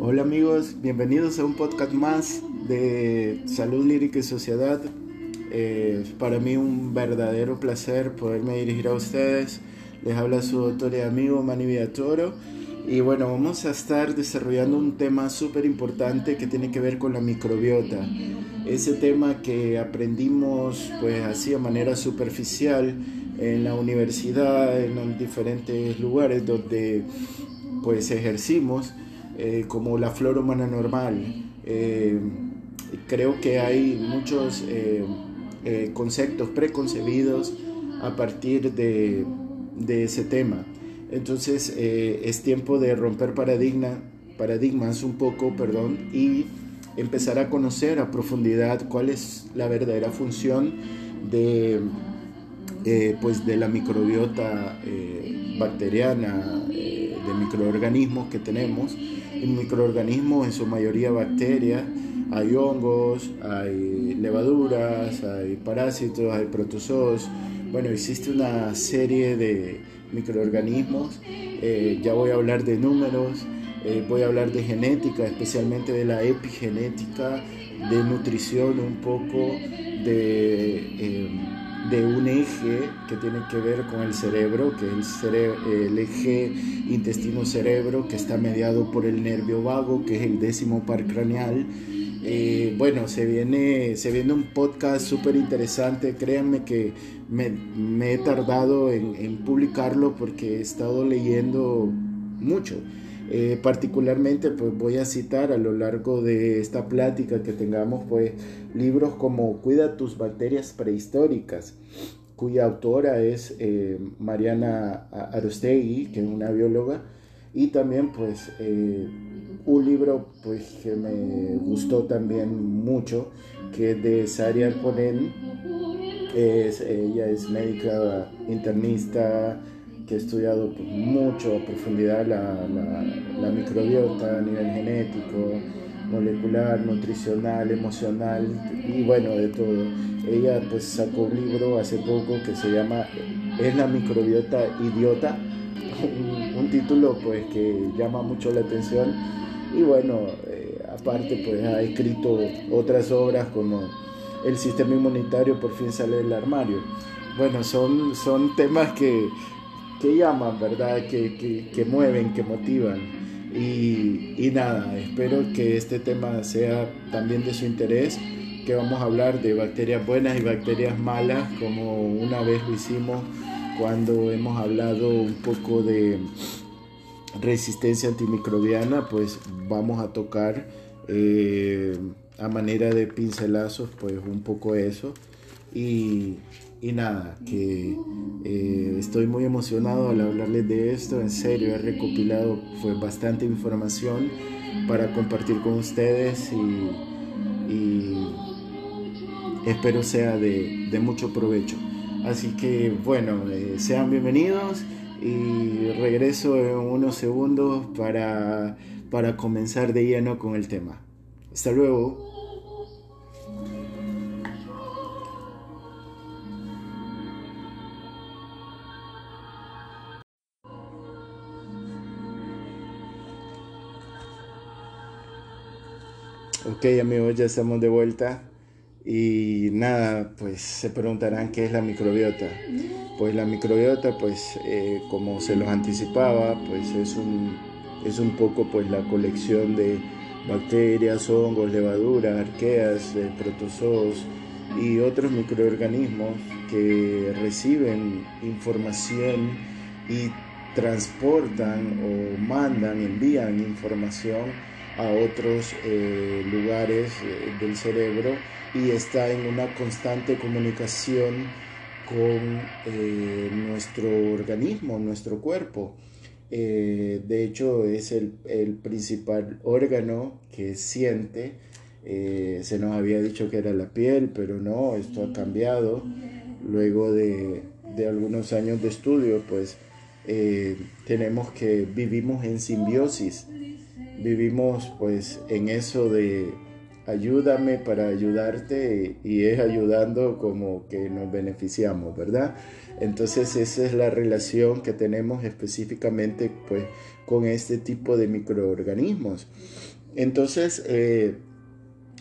Hola amigos, bienvenidos a un podcast más de Salud Lírica y Sociedad. Eh, para mí un verdadero placer poderme dirigir a ustedes. Les habla su doctor y amigo Manny Villatoro. Y bueno, vamos a estar desarrollando un tema súper importante que tiene que ver con la microbiota. Ese tema que aprendimos pues así de manera superficial en la universidad, en diferentes lugares donde pues ejercimos eh, como la flora humana normal. Eh, creo que hay muchos eh, conceptos preconcebidos a partir de, de ese tema. Entonces es tiempo de romper paradigma, paradigmas un poco, perdón, y empezar a conocer a profundidad cuál es la verdadera función de, pues de la microbiota bacteriana, de microorganismos que tenemos en microorganismos, en su mayoría bacterias, hay hongos, hay levaduras, hay parásitos, hay protozoos. Bueno, existe una serie de microorganismos. Eh, ya voy a hablar de números, eh, voy a hablar de genética, especialmente de la epigenética, de nutrición un poco, de eh, de un eje que tiene que ver con el cerebro, que es el, eje intestino-cerebro, que está mediado por el nervio vago, que es el décimo par craneal. Eh, bueno, se viene, se viene un podcast súper interesante, créanme que me, he tardado en, publicarlo porque he estado leyendo mucho. Eh, particularmente, pues voy a citar a lo largo de esta plática que tengamos, pues libros como Cuida tus bacterias prehistóricas, cuya autora es eh, Mariana Arostegui, que es una bióloga, y también pues un libro pues que me gustó también mucho, que es de Sari Arponen, es, ella es médica internista, que he estudiado mucho a profundidad la, la, microbiota a nivel genético, molecular, nutricional, emocional y bueno, de todo. Ella pues sacó un libro hace poco que se llama ¿Es la microbiota idiota? Un, título pues que llama mucho la atención y bueno, eh, aparte pues ha escrito otras obras como El sistema inmunitario por fin sale del armario. Bueno, son, son temas que que llaman, ¿verdad? Que, que, mueven, que motivan. Y, y, nada, espero que este tema sea también de su interés, que vamos a hablar de bacterias buenas y bacterias malas, como una vez lo hicimos cuando hemos hablado un poco de resistencia antimicrobiana, pues vamos a tocar eh, a manera de pincelazos, pues un poco eso. Y, y nada, que eh, estoy muy emocionado al hablarles de esto. En serio, he recopilado fue bastante información para compartir con ustedes y, espero sea de, de, mucho provecho. Así que bueno, eh, sean bienvenidos y regreso en unos segundos para, para comenzar de lleno con el tema. Hasta luego. Ok amigos, ya estamos de vuelta y nada, pues se preguntarán qué es la microbiota. Pues la microbiota, pues eh, como se los anticipaba, pues es un, es un poco pues la colección de bacterias, hongos, levaduras, arqueas, eh, protozoos y otros microorganismos que reciben información y transportan o mandan, envían información a otros eh, lugares eh, del cerebro y está en una constante comunicación con eh, nuestro organismo, nuestro cuerpo. de hecho, es el, principal órgano que siente. se nos había dicho que era la piel, pero no, esto ha cambiado. Luego de, de algunos años de estudio, pues tenemos que vivimos en simbiosis, vivimos pues en eso de ayúdame para ayudarte y es ayudando como que nos beneficiamos, ¿verdad? Entonces esa es la relación que tenemos específicamente pues con este tipo de microorganismos. Entonces eh,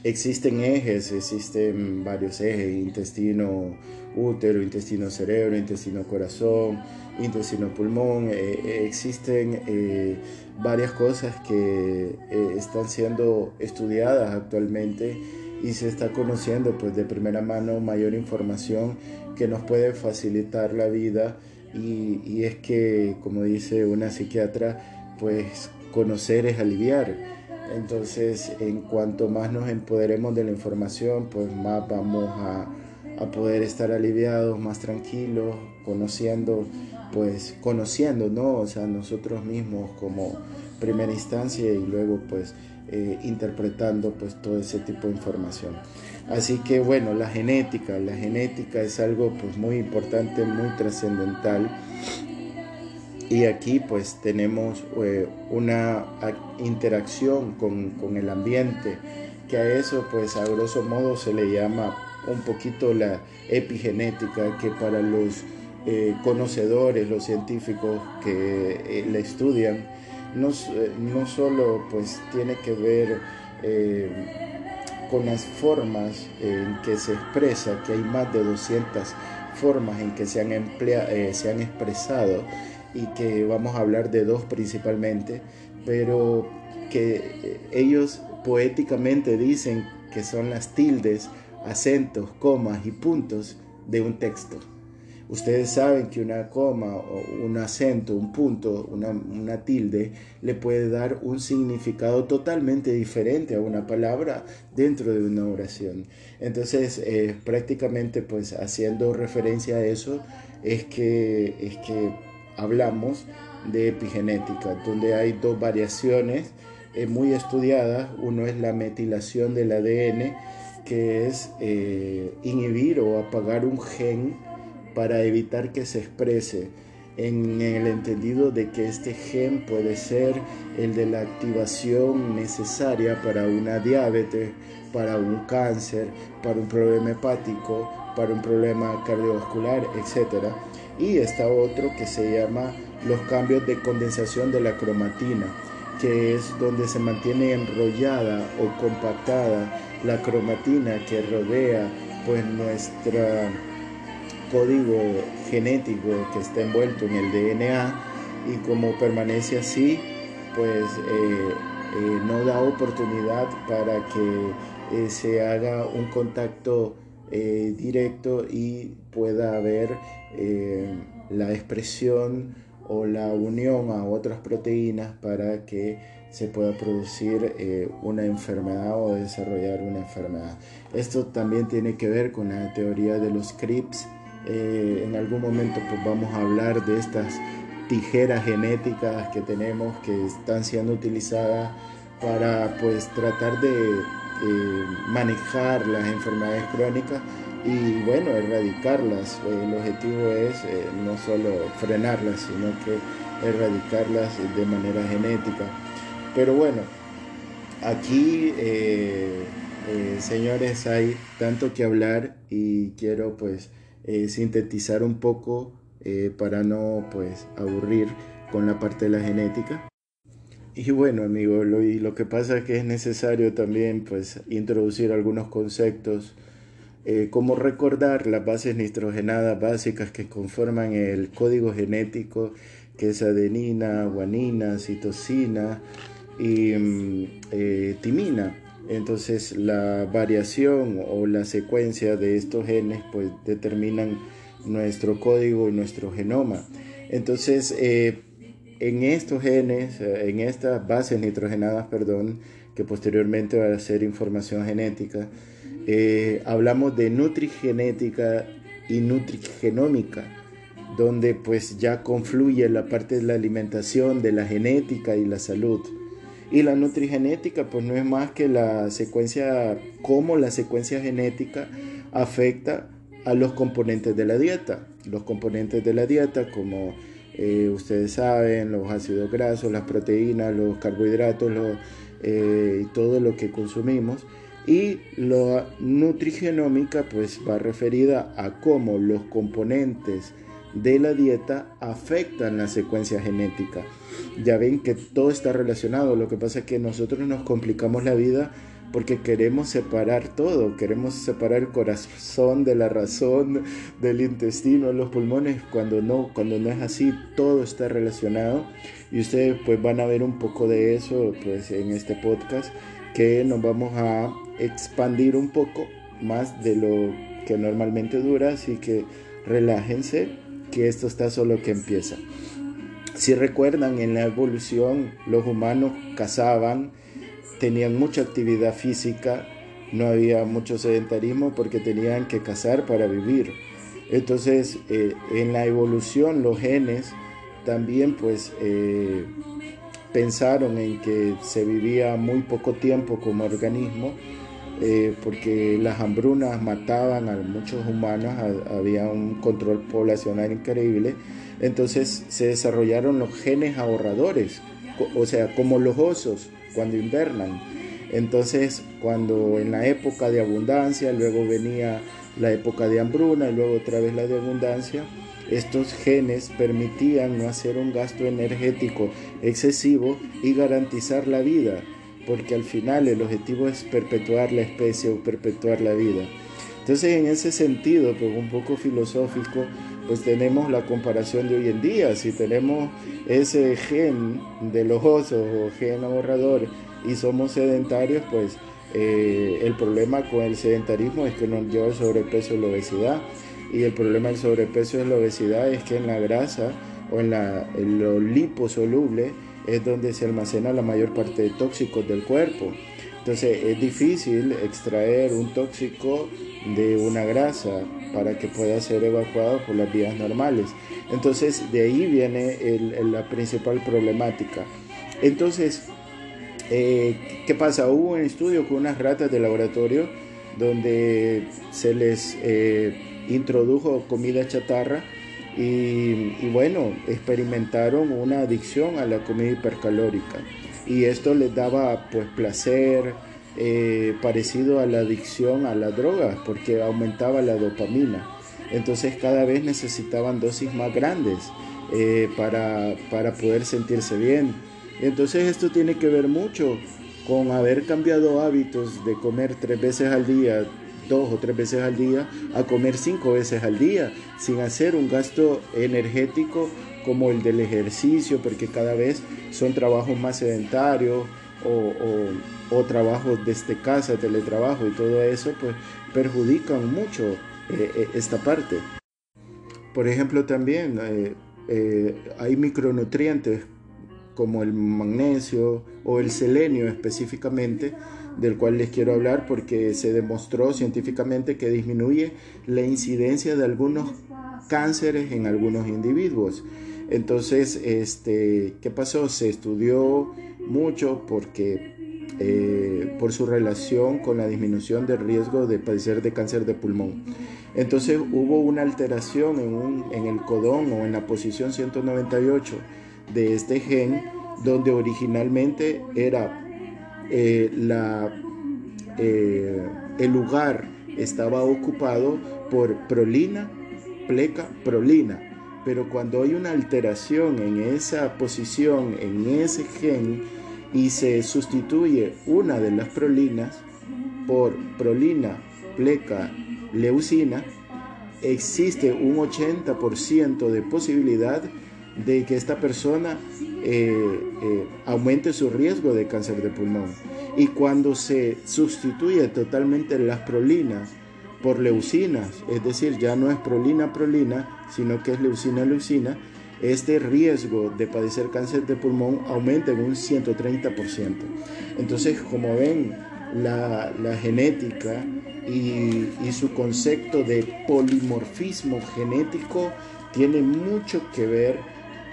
existen ejes, existen varios ejes, intestino útero, intestino cerebro, intestino corazón, intestino pulmón, eh, eh, existen varias cosas que están siendo estudiadas actualmente y se está conociendo pues de primera mano mayor información que nos puede facilitar la vida y, es que como dice una psiquiatra pues conocer es aliviar. Entonces en cuanto más nos empoderemos de la información pues más vamos a poder estar aliviados más tranquilos conociendo pues conociendo no o sea nosotros mismos como primera instancia y luego pues eh, interpretando pues todo ese tipo de información. Así que bueno, la genética, la genética es algo pues muy importante, muy trascendental. Y aquí pues tenemos eh, una interacción con, con, el ambiente, que a eso pues a grosso modo se le llama un poquito la epigenética, que para los eh, conocedores, los científicos que la estudian, no, eh, no solo pues tiene que ver eh, con las formas en que se expresa, que hay más de 200 formas en que se han, eh, se han expresado y que vamos a hablar de dos principalmente, pero que ellos poéticamente dicen que son las tildes, acentos, comas y puntos de un texto. Ustedes saben que una coma un acento, un punto, una, tilde, le puede dar un significado totalmente diferente a una palabra dentro de una oración. Entonces, eh, prácticamente pues haciendo referencia a eso, es que, es que hablamos de epigenética, donde hay dos variaciones eh, muy estudiadas. Uno es la metilación del ADN, que es eh, inhibir o apagar un gen para evitar que se exprese en el entendido de que este gen puede ser el de la activación necesaria para una diabetes, para un cáncer, para un problema hepático, para un problema cardiovascular, etc. Y está otro que se llama los cambios de condensación de la cromatina, que es donde se mantiene enrollada o compactada la cromatina que rodea pues nuestra código genético que está envuelto en el DNA y como permanece así, pues eh, eh, no da oportunidad para que eh, se haga un contacto directo y pueda haber la expresión o la unión a otras proteínas para que se pueda producir una enfermedad o desarrollar una enfermedad. Esto también tiene que ver con la teoría de los CRIPS eh, en algún momento pues vamos a hablar de estas tijeras genéticas que tenemos que están siendo utilizadas para pues tratar de eh, manejar las enfermedades crónicas y bueno, erradicarlas. El objetivo es eh, no solo frenarlas, sino que erradicarlas de manera genética. Pero bueno, aquí señores hay tanto que hablar y quiero pues eh, sintetizar un poco eh, para no pues aburrir con la parte de la genética. Y bueno amigos, lo, y lo que pasa es que es necesario también pues introducir algunos conceptos eh, como recordar las bases nitrogenadas básicas que conforman el código genético que es adenina, guanina, citosina y mm, timina entonces la variación o la secuencia de estos genes pues determinan nuestro código y nuestro genoma. Entonces eh, en estos genes, eh, en estas bases nitrogenadas, perdón, que posteriormente va a ser información genética, eh, hablamos de nutrigenética y nutrigenómica, donde pues ya confluye la parte de la alimentación, de la genética y la salud. Y la nutrigenética pues no es más que la secuencia, cómo la secuencia genética afecta a los componentes de la dieta. Los componentes de la dieta como eh, ustedes saben, los ácidos grasos, las proteínas, los carbohidratos, eh, y todo lo que consumimos. Y la nutrigenómica pues va referida a cómo los componentes de la dieta afectan la secuencia genética. Ya ven que todo está relacionado, lo que pasa es que nosotros nos complicamos la vida porque queremos separar todo, queremos separar el corazón de la razón, del intestino, los pulmones, cuando no, cuando no es así, todo está relacionado y ustedes pues van a ver un poco de eso pues en este podcast que nos vamos a expandir un poco más de lo que normalmente dura, así que relájense que esto está solo que empieza. Si recuerdan en la evolución los humanos cazaban, tenían mucha actividad física, no había mucho sedentarismo porque tenían que cazar para vivir. Entonces, eh, en la evolución los genes también pues eh, pensaron en que se vivía muy poco tiempo como organismo eh, porque las hambrunas mataban a muchos humanos, había un control poblacional increíble. Entonces se desarrollaron los genes ahorradores, o sea, como los osos cuando invernan. Entonces, cuando en la época de abundancia, luego venía la época de hambruna y luego otra vez la de abundancia, estos genes permitían no hacer un gasto energético excesivo y garantizar la vida, porque al final el objetivo es perpetuar la especie o perpetuar la vida. Entonces, en ese sentido, pues un poco filosófico, pues tenemos la comparación de hoy en día. Si tenemos ese gen de los osos o gen ahorrador y somos sedentarios, pues eh, el problema con el sedentarismo es que nos lleva el sobrepeso y la obesidad. Y el problema del sobrepeso y la obesidad es que en la grasa o en, la, en lo liposoluble es donde se almacena la mayor parte de tóxicos del cuerpo. Entonces es difícil extraer un tóxico de una grasa para que pueda ser evacuado por las vías normales. Entonces de ahí viene la principal problemática. Entonces, eh, ¿qué pasa? Hubo un estudio con unas ratas de laboratorio donde se les eh, introdujo comida chatarra y, bueno, experimentaron una adicción a la comida hipercalórica y esto les daba pues placer, eh, parecido a la adicción a la droga, porque aumentaba la dopamina. Entonces cada vez necesitaban dosis más grandes eh, para, para poder sentirse bien. Entonces esto tiene que ver mucho con haber cambiado hábitos de comer tres veces al día, dos o tres veces al día, a comer cinco veces al día, sin hacer un gasto energético como el del ejercicio, porque cada vez son trabajos más sedentarios o, o trabajos desde casa, teletrabajo y todo eso, pues perjudican mucho eh, eh, esta parte. Por ejemplo, también eh, hay micronutrientes como el magnesio o el selenio específicamente, del cual les quiero hablar porque se demostró científicamente que disminuye la incidencia de algunos cánceres en algunos individuos. Entonces, este, ¿qué pasó? Se estudió mucho porque eh, por su relación con la disminución del riesgo de padecer de cáncer de pulmón. Entonces hubo una alteración en, el codón o en la posición 198 de este gen, donde originalmente era eh, eh, el lugar estaba ocupado por prolina, pleca, prolina. Pero cuando hay una alteración en esa posición, en ese gen, y se sustituye una de las prolinas por prolina, pleca, leucina, existe un 80% de posibilidad de que esta persona eh, eh, aumente su riesgo de cáncer de pulmón. Y cuando se sustituye totalmente las prolinas por leucinas, es decir, ya no es prolina, prolina, sino que es leucina, leucina, este riesgo de padecer cáncer de pulmón aumenta en un 130%. Entonces, como ven, la, genética y, y, su concepto de polimorfismo genético tiene mucho que ver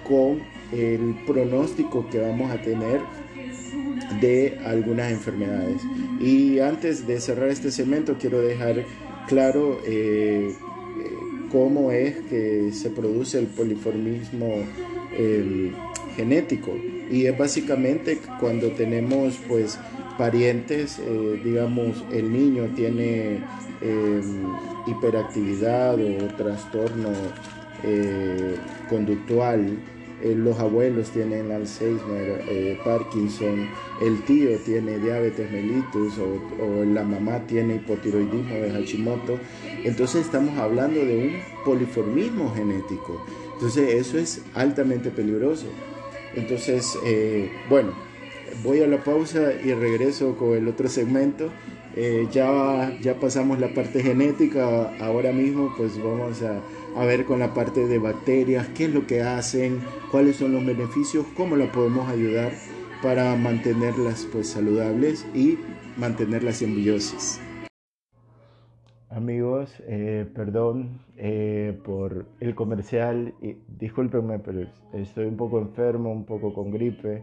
con el pronóstico que vamos a tener de algunas enfermedades. Y antes de cerrar este segmento, quiero dejar claro eh, cómo es que se produce el poliformismo genético. Y es básicamente cuando tenemos pues parientes, eh, digamos, el niño tiene hiperactividad o trastorno eh, conductual, eh, los abuelos tienen Alzheimer, eh, Parkinson, el tío tiene diabetes mellitus o, la mamá tiene hipotiroidismo de Hashimoto. Entonces estamos hablando de un poliformismo genético. Entonces eso es altamente peligroso. Entonces, bueno, voy a la pausa y regreso con el otro segmento. ya, ya pasamos la parte genética, ahora mismo pues vamos a a ver con la parte de bacterias, qué es lo que hacen, cuáles son los beneficios, cómo la podemos ayudar para mantenerlas pues saludables y mantener la simbiosis. Amigos, eh, perdón eh, por el comercial, y discúlpenme, pero estoy un poco enfermo, un poco con gripe,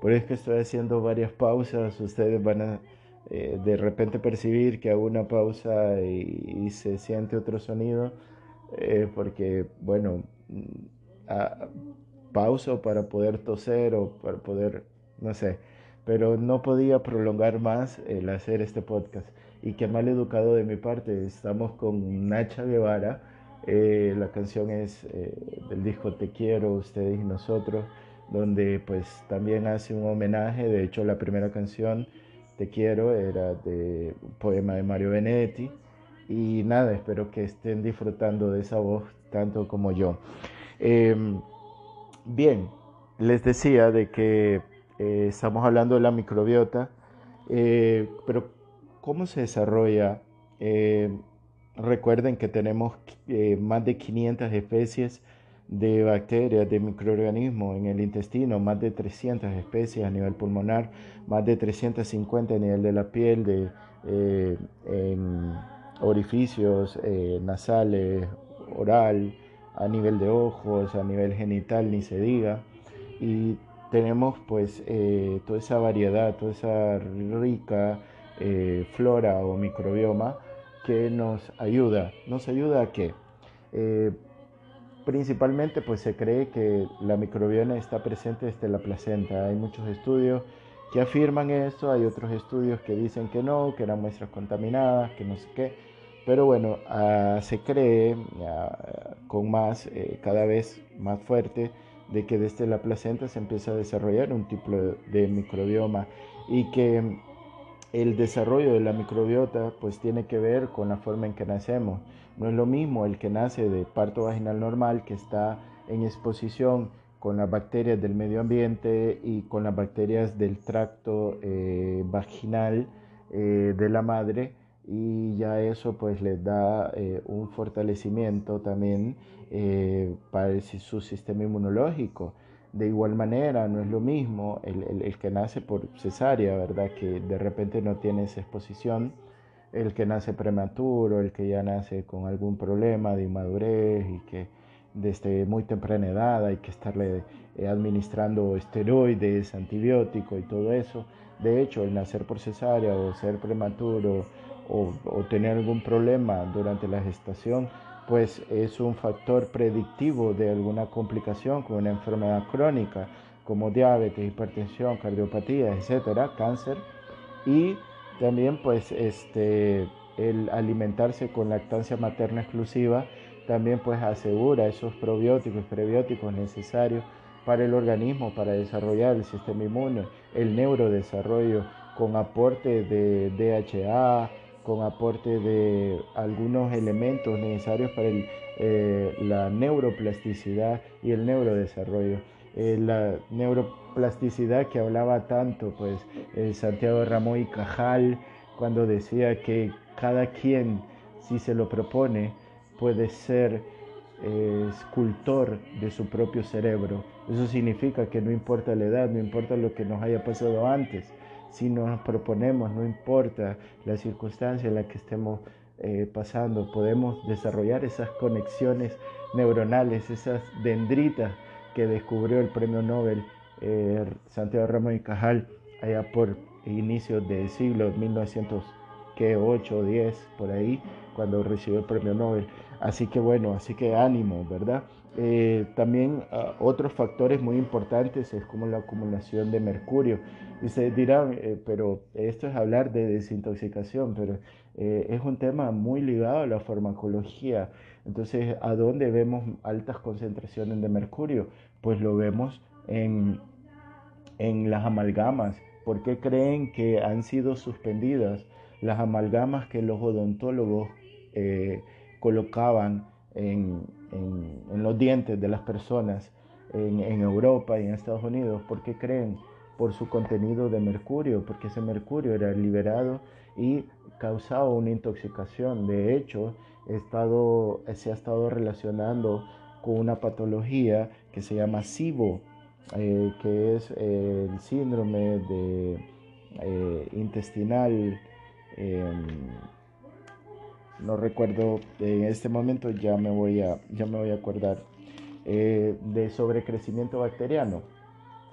por eso es que estoy haciendo varias pausas, ustedes van a eh, de repente percibir que hago una pausa y se siente otro sonido eh, porque, bueno, mm, pauso para poder toser o para poder, no sé, pero no podía prolongar más el hacer este podcast. Y qué mal educado de mi parte, estamos con Nacha Guevara, eh, la canción es eh, del disco Te quiero, ustedes y nosotros, donde pues también hace un homenaje, de hecho la primera canción, Te quiero, era de un poema de Mario Benedetti y nada, espero que estén disfrutando de esa voz tanto como yo. Em, bien, les decía de que eh, estamos hablando de la microbiota, eh, pero ¿cómo se desarrolla? Em, recuerden que tenemos eh, más de 500 especies de bacterias, de microorganismos en el intestino, más de 300 especies a nivel pulmonar, más de 350 a nivel de la piel, de, en, orificios eh, nasales, oral, a nivel de ojos, a nivel genital, ni se diga. Y tenemos pues eh, toda esa variedad, toda esa rica eh, flora o microbioma que nos ayuda. ¿Nos ayuda a qué? principalmente pues se cree que la microbioma está presente desde la placenta. Hay muchos estudios que afirman esto, hay otros estudios que dicen que no, que eran muestras contaminadas, que no sé qué. Pero bueno, ah, se cree con más, eh, cada vez más fuerte, de que desde la placenta se empieza a desarrollar un tipo de microbioma y que el desarrollo de la microbiota pues tiene que ver con la forma en que nacemos. No es lo mismo el que nace de parto vaginal normal que está en exposición con las bacterias del medio ambiente y con las bacterias del tracto eh, vaginal eh, de la madre y ya eso pues les da eh, un fortalecimiento también eh, para su sistema inmunológico. De igual manera, no es lo mismo el, el, que nace por cesárea, ¿verdad? Que de repente no tiene esa exposición, el que nace prematuro, el que ya nace con algún problema de inmadurez y que desde muy temprana edad hay que estarle eh, administrando esteroides, antibióticos y todo eso. De hecho, el nacer por cesárea o ser prematuro o, tener algún problema durante la gestación, pues es un factor predictivo de alguna complicación con una enfermedad crónica como diabetes, hipertensión, cardiopatía, etcétera, cáncer. Y también pues este el alimentarse con lactancia materna exclusiva también pues asegura esos probióticos y prebióticos necesarios para el organismo para desarrollar el sistema inmune, el neurodesarrollo con aporte de DHA, con aporte de algunos elementos necesarios para eh, la neuroplasticidad y el neurodesarrollo. Eh, la neuroplasticidad que hablaba tanto, pues Santiago Ramón y Cajal, cuando decía que cada quien, si se lo propone, puede ser eh, escultor de su propio cerebro. Eso significa que no importa la edad, no importa lo que nos haya pasado antes, si nos proponemos, no importa la circunstancia en la que estemos eh, pasando, podemos desarrollar esas conexiones neuronales, esas dendritas que descubrió el premio Nobel eh, Santiago Ramón y Cajal allá por inicios del siglo 1908 o 10, por ahí, cuando recibió el premio Nobel. Así que bueno, así que ánimo, ¿verdad? Eh, también ah, otros factores muy importantes es como la acumulación de mercurio. Y ustedes dirán, eh, pero esto es hablar de desintoxicación, pero eh, es un tema muy ligado a la farmacología. Entonces, ¿a dónde vemos altas concentraciones de mercurio? Pues lo vemos en, en las amalgamas. ¿Por qué creen que han sido suspendidas las amalgamas que los odontólogos colocaban en, en, los dientes de las personas en, Europa y en Estados Unidos. ¿Por qué creen? Por su contenido de mercurio, porque ese mercurio era liberado y causaba una intoxicación. De hecho, estado, se ha estado relacionando con una patología que se llama SIBO, eh, que es el síndrome de, eh, intestinal em, no recuerdo en este momento, ya me voy a, ya me voy a acordar, eh, de sobrecrecimiento bacteriano.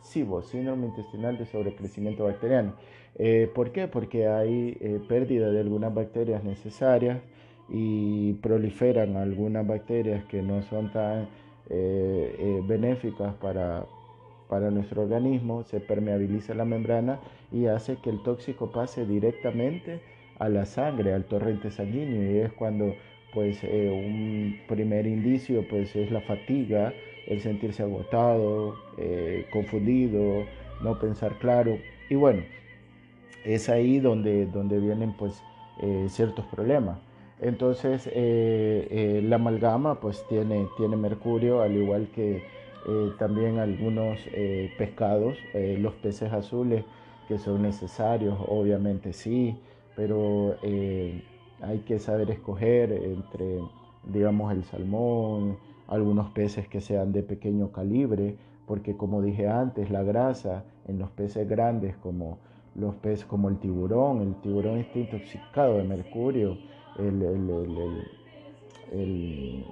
SIBO, síndrome intestinal de sobrecrecimiento bacteriano. Eh, ¿Por qué? Porque hay eh, pérdida de algunas bacterias necesarias y proliferan algunas bacterias que no son tan benéficas para, para nuestro organismo, se permeabiliza la membrana y hace que el tóxico pase directamente a la sangre, al torrente sanguíneo y es cuando pues eh, un primer indicio pues es la fatiga, el sentirse agotado, eh, confundido, no pensar claro. Y bueno, es ahí donde, donde vienen pues eh, ciertos problemas. Entonces la amalgama pues tiene, tiene mercurio al igual que también algunos pescados, los peces azules que son necesarios, obviamente sí, pero eh, hay que saber escoger entre, digamos, el salmón, algunos peces que sean de pequeño calibre, porque como dije antes, la grasa en los peces grandes como los peces como el tiburón, el tiburón está intoxicado de mercurio, el, el, el,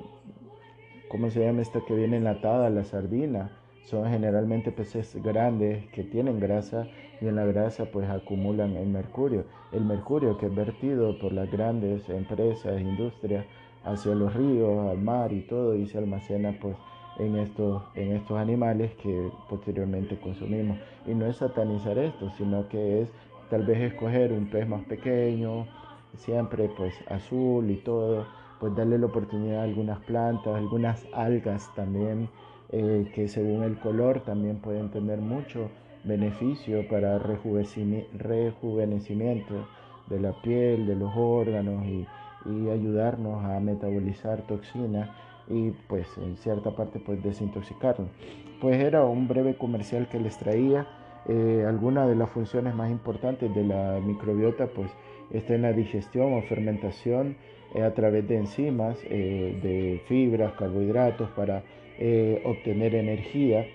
¿cómo se llama esto que viene enlatada? La sardina, son generalmente peces grandes que tienen grasa y en la grasa pues acumulan el mercurio. El mercurio que es vertido por las grandes empresas, industrias hacia los ríos, al mar y todo y se almacena pues en estos, en estos animales que posteriormente consumimos. Y no es satanizar esto, sino que es tal vez escoger un pez más pequeño, siempre pues azul y todo, pues darle la oportunidad a algunas plantas, algunas algas también eh, que según el color también pueden tener mucho beneficio para rejuvenecimiento de la piel, de los órganos y, ayudarnos a metabolizar toxinas y pues en cierta parte pues desintoxicarnos. Pues era un breve comercial que les traía. Eh, algunas de las funciones más importantes de la microbiota pues está en la digestión o fermentación eh, a través de enzimas, de fibras, carbohidratos para eh, obtener energía,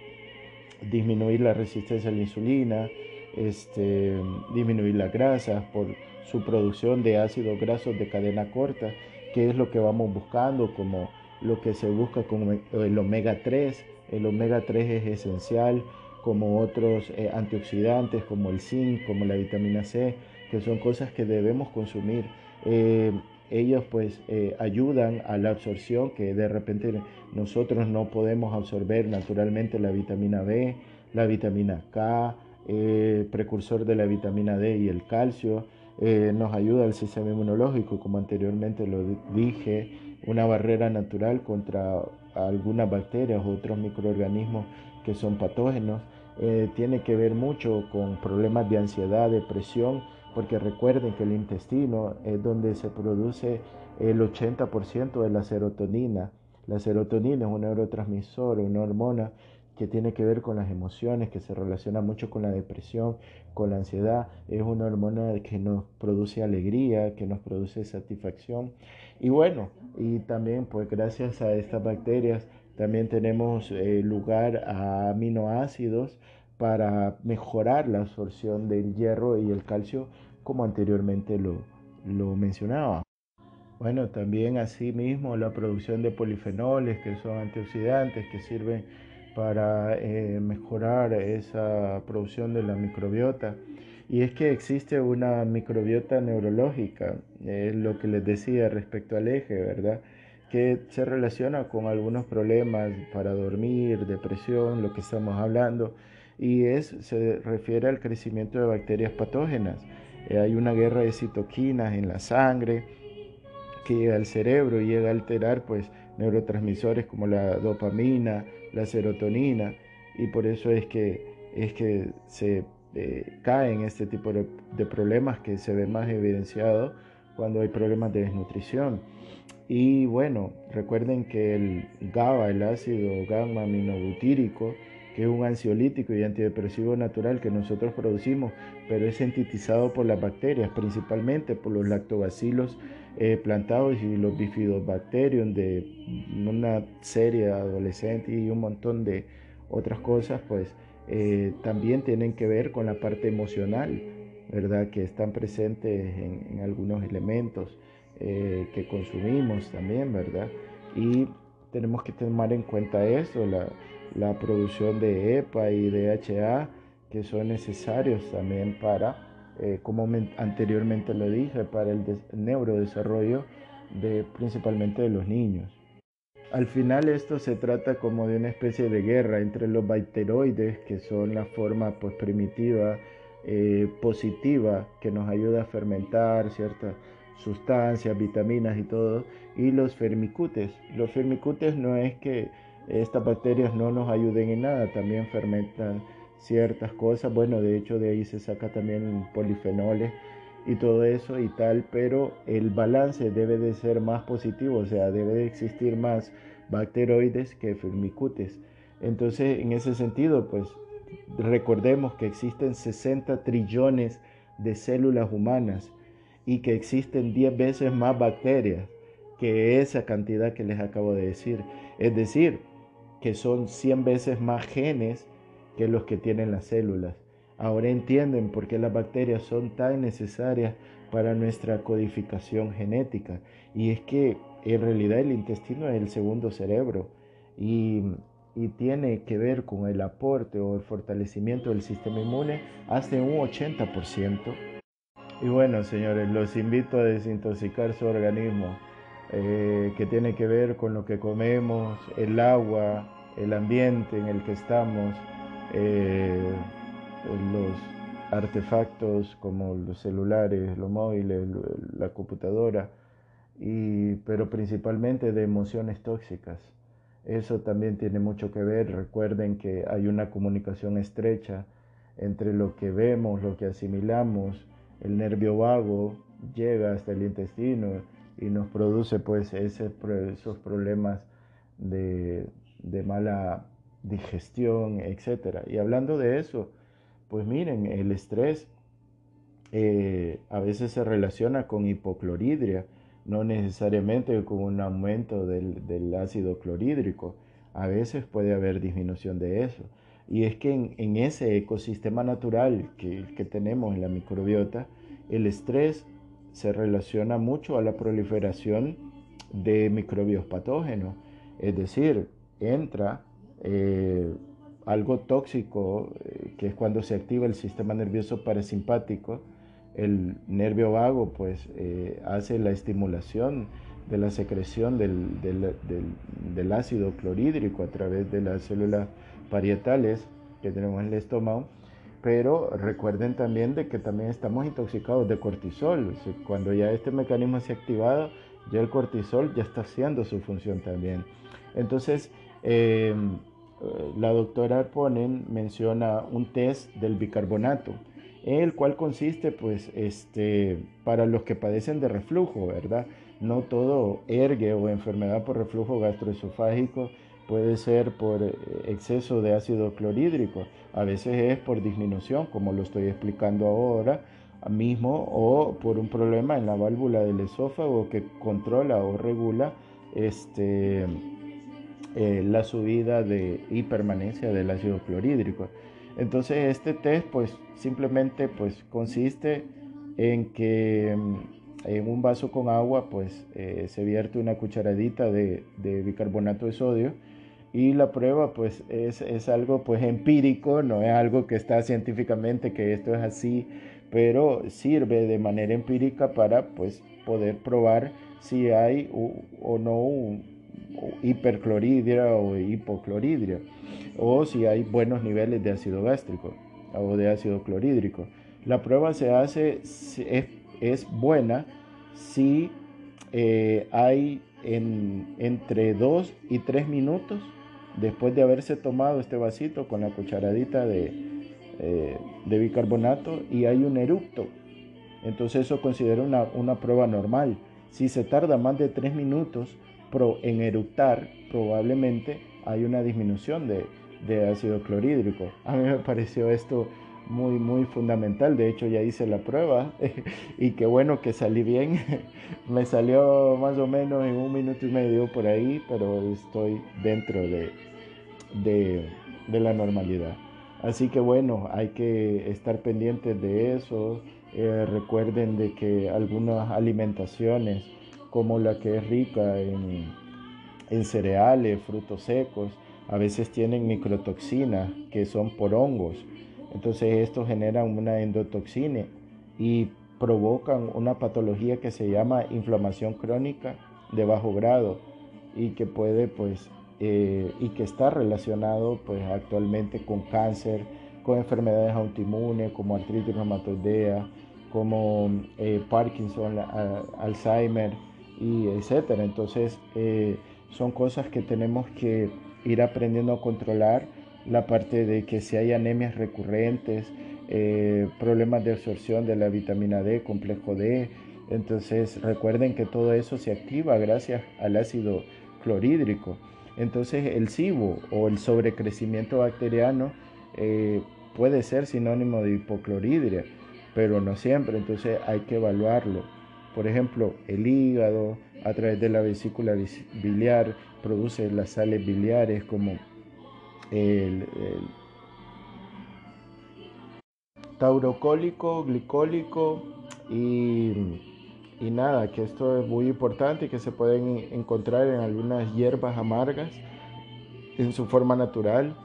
disminuir la resistencia a la insulina, este, disminuir las grasas por su producción de ácidos grasos de cadena corta, que es lo que vamos buscando como lo que se busca con el omega 3. El omega 3 es esencial como otros eh, antioxidantes como el zinc, como la vitamina C, que son cosas que debemos consumir. Eh, ellos pues eh, ayudan a la absorción que de repente nosotros no podemos absorber naturalmente la vitamina B, la vitamina K, eh, precursor de la vitamina D y el calcio, eh, nos ayuda el sistema inmunológico, como anteriormente lo dije, una barrera natural contra algunas bacterias u otros microorganismos que son patógenos. tiene que ver mucho con problemas de ansiedad, depresión, porque recuerden que el intestino es donde se produce el 80% de la serotonina. La serotonina es un neurotransmisor, una hormona que tiene que ver con las emociones, que se relaciona mucho con la depresión, con la ansiedad. Es una hormona que nos produce alegría, que nos produce satisfacción. Y bueno, y también pues gracias a estas bacterias también tenemos eh, lugar a aminoácidos para mejorar la absorción del hierro y el calcio, como anteriormente lo, lo mencionaba. Bueno, también asimismo la producción de polifenoles, que son antioxidantes, que sirven para eh, mejorar esa producción de la microbiota. Y es que existe una microbiota neurológica, es lo que les decía respecto al eje, ¿verdad? Que se relaciona con algunos problemas para dormir, depresión, lo que estamos hablando, y es, se refiere al crecimiento de bacterias patógenas. Eh, hay una guerra de citoquinas en la sangre que llega al cerebro y llega a alterar pues neurotransmisores como la dopamina, la serotonina, y por eso es que, es que se eh, caen este tipo de, problemas que se ven más evidenciados cuando hay problemas de desnutrición. Y bueno, recuerden que el GABA, el ácido gamma aminobutírico, que es un ansiolítico y antidepresivo natural que nosotros producimos, pero es sintetizado por las bacterias, principalmente por los lactobacilos eh, plantados y los bifidobacterium de una serie adolescente y un montón de otras cosas, pues eh, también tienen que ver con la parte emocional, ¿verdad? Que están presentes en, algunos elementos eh, que consumimos también, ¿verdad? Y tenemos que tomar en cuenta eso, la, la producción de EPA y DHA, que son necesarios también para, eh, como anteriormente lo dije, para el neurodesarrollo de, principalmente de los niños. Al final esto se trata como de una especie de guerra entre los bacteroides, que son la forma pues, primitiva, eh, positiva, que nos ayuda a fermentar ciertas sustancias, vitaminas y todo, y los fermicutes. Los fermicutes no es que estas bacterias no nos ayuden en nada, también fermentan ciertas cosas, bueno, de hecho de ahí se saca también polifenoles y todo eso y tal, pero el balance debe de ser más positivo, o sea, debe de existir más bacteroides que firmicutes. Entonces, en ese sentido, pues recordemos que existen 60 trillones de células humanas y que existen 10 veces más bacterias que esa cantidad que les acabo de decir. Es decir, que son 100 veces más genes que los que tienen las células. Ahora entienden por qué las bacterias son tan necesarias para nuestra codificación genética. Y es que en realidad el intestino es el segundo cerebro y, tiene que ver con el aporte o el fortalecimiento del sistema inmune hasta un 80%. Y bueno, señores, los invito a desintoxicar su organismo, eh, que tiene que ver con lo que comemos, el agua, el ambiente en el que estamos. Eh, los artefactos como los celulares, los móviles, la computadora, y, pero principalmente de emociones tóxicas. Eso también tiene mucho que ver. Recuerden que hay una comunicación estrecha entre lo que vemos, lo que asimilamos. El nervio vago llega hasta el intestino y nos produce pues esos problemas de, de mala digestión, etc. Y hablando de eso, pues miren, el estrés eh, a veces se relaciona con hipocloridria, no necesariamente con un aumento del, ácido clorhídrico. A veces puede haber disminución de eso. Y es que en, ese ecosistema natural que, que, tenemos en la microbiota, el estrés se relaciona mucho a la proliferación de microbios patógenos. Es decir, entra eh, algo tóxico, eh, que es cuando se activa el sistema nervioso parasimpático, el nervio vago pues eh, hace la estimulación de la secreción del, del, del, ácido clorhídrico a través de las células parietales que tenemos en el estómago. Pero recuerden también de que también estamos intoxicados de cortisol. Cuando ya este mecanismo se ha activado, ya el cortisol ya está haciendo su función también. Entonces, eh, la doctora Arponen menciona un test del bicarbonato, el cual consiste, pues, este, para los que padecen de reflujo, ¿verdad? No todo ergue o enfermedad por reflujo gastroesofágico puede ser por eh, exceso de ácido clorhídrico, a veces es por disminución, como lo estoy explicando ahora mismo, o por un problema en la válvula del esófago que controla o regula este eh, la subida de, y permanencia del ácido clorhídrico. Entonces este test pues simplemente pues consiste en que mm, en un vaso con agua pues eh, se vierte una cucharadita de, bicarbonato de sodio Y la prueba pues es, es algo pues empírico, no es algo que está científicamente que esto es así, pero sirve de manera empírica para pues poder probar si hay o, no hipercloridria o hipocloridria o si hay buenos niveles de ácido gástrico o de ácido clorhídrico. La prueba se hace, es, es buena si eh, hay en, entre 2 y 3 minutos después de haberse tomado este vasito con la cucharadita de, eh, bicarbonato y hay un eructo. Entonces eso considera una, una prueba normal. Si se tarda más de 3 minutos en eructar, probablemente hay una disminución de, de ácido clorhídrico. A mí me pareció esto muy, muy fundamental. De hecho, ya hice la prueba y qué bueno que salí bien. Me salió más o menos en un minuto y medio por ahí, pero estoy dentro de, de, la normalidad. Así que bueno, hay que estar pendientes de eso. Eh, recuerden de que algunas alimentaciones, como la que es rica en, en cereales, frutos secos, a veces tienen microtoxinas que son por hongos. Entonces esto genera una endotoxina y provocan una patología que se llama inflamación crónica de bajo grado y que puede pues eh, y que está relacionado pues actualmente con cáncer, con enfermedades autoinmunes como artritis reumatoidea, como eh, Parkinson, Alzheimer y etcétera. Entonces eh, son cosas que tenemos que ir aprendiendo a controlar la parte de que si hay anemias recurrentes, eh, problemas de absorción de la vitamina D, complejo D. Entonces recuerden que todo eso se activa gracias al ácido clorhídrico. Entonces el SIBO o el sobrecrecimiento bacteriano eh, puede ser sinónimo de hipocloridria, pero no siempre, entonces hay que evaluarlo. Por ejemplo, el hígado a través de la vesícula biliar produce las sales biliares como el, taurocólico, glicólico y, nada, que esto es muy importante y que se pueden encontrar en algunas hierbas amargas en su forma natural.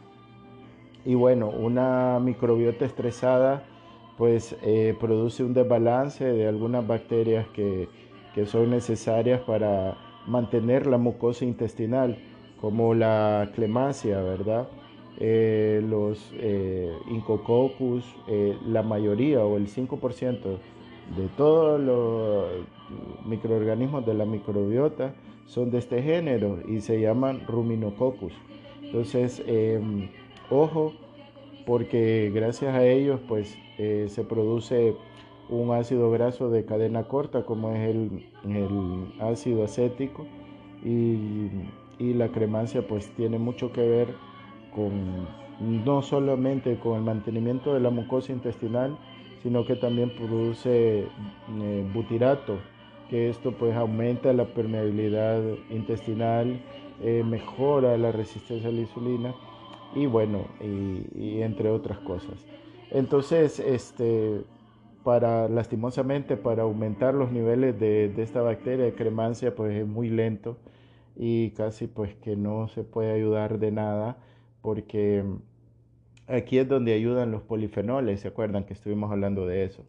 Y bueno, una microbiota estresada pues eh, produce un desbalance de algunas bacterias que, que son necesarias para mantener la mucosa intestinal como la clemacia, ¿verdad? Eh, los eh, Incococcus, eh, la mayoría o el 5% de todos los microorganismos de la microbiota son de este género y se llaman Ruminococcus. Entonces, em, ojo, porque gracias a ellos pues se produce un ácido graso de cadena corta como es el, el ácido acético y y la cremancia pues tiene mucho que ver con no solamente con el mantenimiento de la mucosa intestinal, sino que también produce eh, butirato, que esto pues aumenta la permeabilidad intestinal, eh, mejora la resistencia a la insulina y bueno, y, entre otras cosas. Entonces, este, para lastimosamente, para aumentar los niveles de, de esta bacteria de cremancia, pues es muy lento y casi pues que no se puede ayudar de nada porque aquí es donde ayudan los polifenoles, ¿se acuerdan que estuvimos hablando de eso?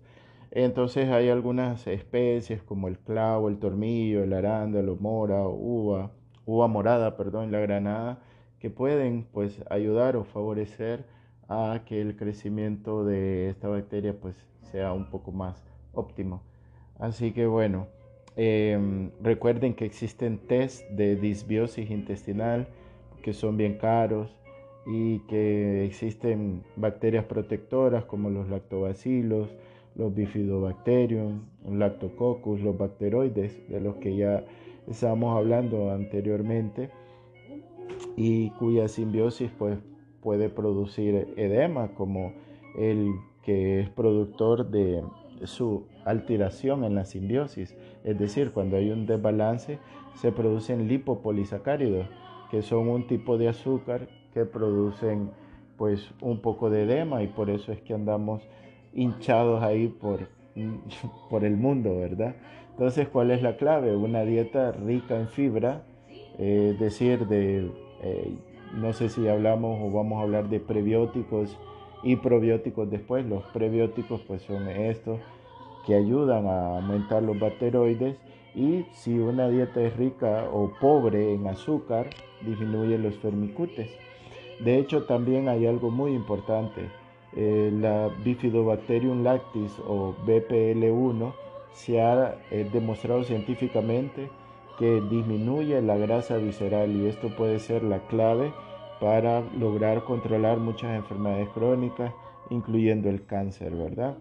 Entonces hay algunas especies como el clavo, el tormillo, el arándalo, mora, uva, uva morada, perdón, la granada, que pueden pues ayudar o favorecer a que el crecimiento de esta bacteria pues sea un poco más óptimo. Así que bueno, Em, recuerden que existen test de disbiosis intestinal que son bien caros y que existen bacterias protectoras como los lactobacilos, los bifidobacterium, lactococcus, los bacteroides de los que ya estábamos hablando anteriormente y cuya simbiosis pues puede producir edema como el que es productor de su alteración en la simbiosis, es decir, cuando hay un desbalance se producen lipopolisacáridos, que son un tipo de azúcar que producen pues un poco de edema y por eso es que andamos hinchados ahí por, por el mundo, ¿verdad? Entonces, ¿cuál es la clave? Una dieta rica en fibra, eh, es decir, de, eh, no sé si hablamos o vamos a hablar de prebióticos y probióticos después. Los prebióticos pues son estos que ayudan a aumentar los bacteroides y si una dieta es rica o pobre en azúcar, disminuye los fermicutes. De hecho, también hay algo muy importante. Eh, la Bifidobacterium lactis o BPL1 se ha eh, demostrado científicamente que disminuye la grasa visceral y esto puede ser la clave para lograr controlar muchas enfermedades crónicas, incluyendo el cáncer, ¿verdad?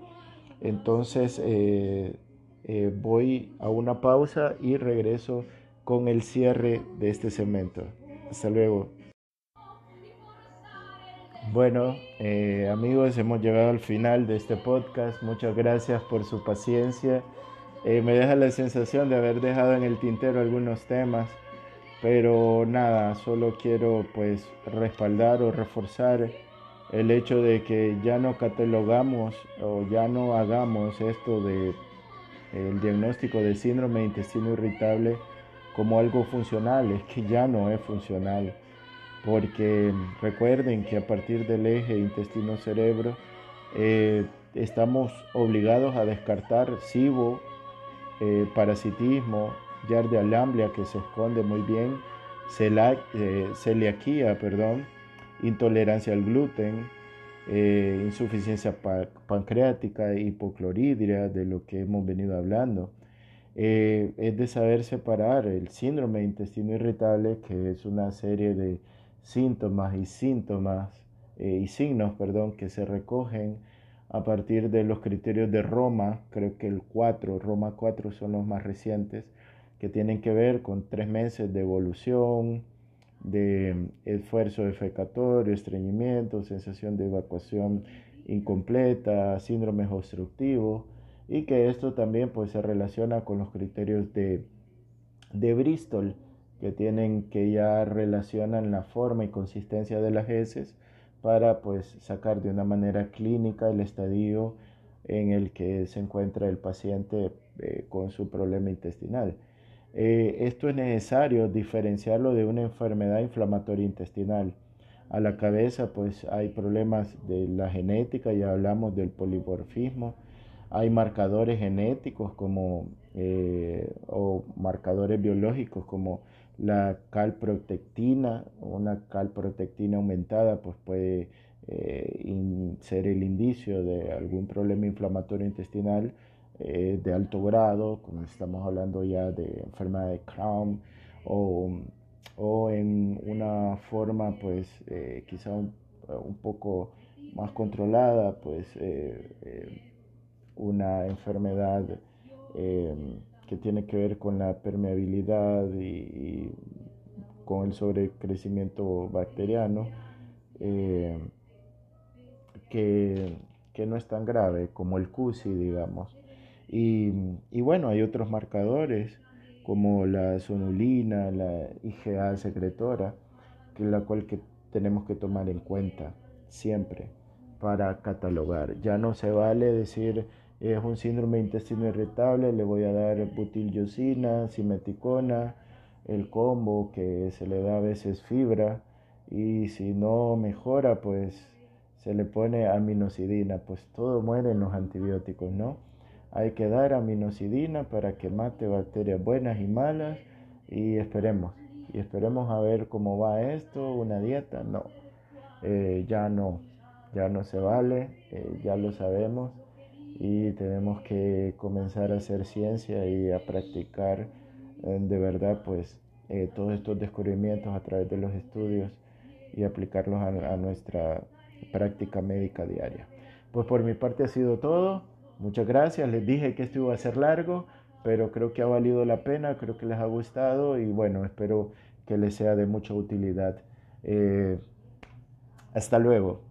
Entonces eh, eh, voy a una pausa y regreso con el cierre de este segmento. Hasta luego. Bueno, eh, amigos, hemos llegado al final de este podcast. Muchas gracias por su paciencia. me deja la sensación de haber dejado en el tintero algunos temas pero nada, solo quiero pues respaldar o reforzar el hecho de que ya no catalogamos o ya no hagamos esto de el diagnóstico de síndrome de intestino irritable como algo funcional, es que ya no es funcional, porque recuerden que a partir del eje intestino-cerebro eh, estamos obligados a descartar SIBO, eh, parasitismo, de alamblia que se esconde muy bien, eh, celiaquía, perdón, intolerancia al gluten, eh, insuficiencia pancreática, hipocloridria, de lo que hemos venido hablando. Eh, es de saber separar el síndrome de intestino irritable, que es una serie de síntomas y síntomas y signos, perdón, que se recogen a partir de los criterios de Roma, creo que el 4, Roma 4 son los más recientes, que tienen que ver con tres meses de evolución, de esfuerzo defecatorio, estreñimiento, sensación de evacuación incompleta, síndromes obstructivos y que esto también pues se relaciona con los criterios de, de Bristol que tienen que ya relacionan la forma y consistencia de las heces para pues sacar de una manera clínica el estadio en el que se encuentra el paciente eh, con su problema intestinal. Eh, esto es necesario diferenciarlo de una enfermedad inflamatoria intestinal. A la cabeza pues hay problemas de la genética, ya hablamos del poliborfismo, hay marcadores genéticos como eh, o marcadores biológicos como la calprotectina, una calprotectina aumentada pues puede eh, ser el indicio de algún problema inflamatorio intestinal eh, de alto grado, como estamos hablando ya de enfermedad de Crohn, o, o en una forma pues eh, quizá un, poco más controlada, pues eh, una enfermedad que tiene que ver con la permeabilidad y, con el sobrecrecimiento bacteriano, que, que, no es tan grave como el CUSI, digamos. Y, bueno, hay otros marcadores como la sonulina, la IgA secretora, que la cual que tenemos que tomar en cuenta siempre para catalogar. Ya no se vale decir es un síndrome de intestino irritable, le voy a dar butilyosina, simeticona, el combo que se le da a veces fibra y si no mejora pues se le pone aminocidina, pues todo muere en los antibióticos, ¿no? Hay que dar aminocidina para que mate bacterias buenas y malas y esperemos. Y esperemos a ver cómo va esto, una dieta, no. Eh, ya no, ya no se vale, eh, ya lo sabemos y tenemos que comenzar a hacer ciencia y a practicar eh, de verdad pues todos estos descubrimientos a través de los estudios y aplicarlos a nuestra práctica médica diaria. Pues por mi parte ha sido todo. Muchas gracias, les dije que esto iba a ser largo, pero creo que ha valido la pena, creo que les ha gustado y bueno, espero que les sea de mucha utilidad. Eh, hasta luego.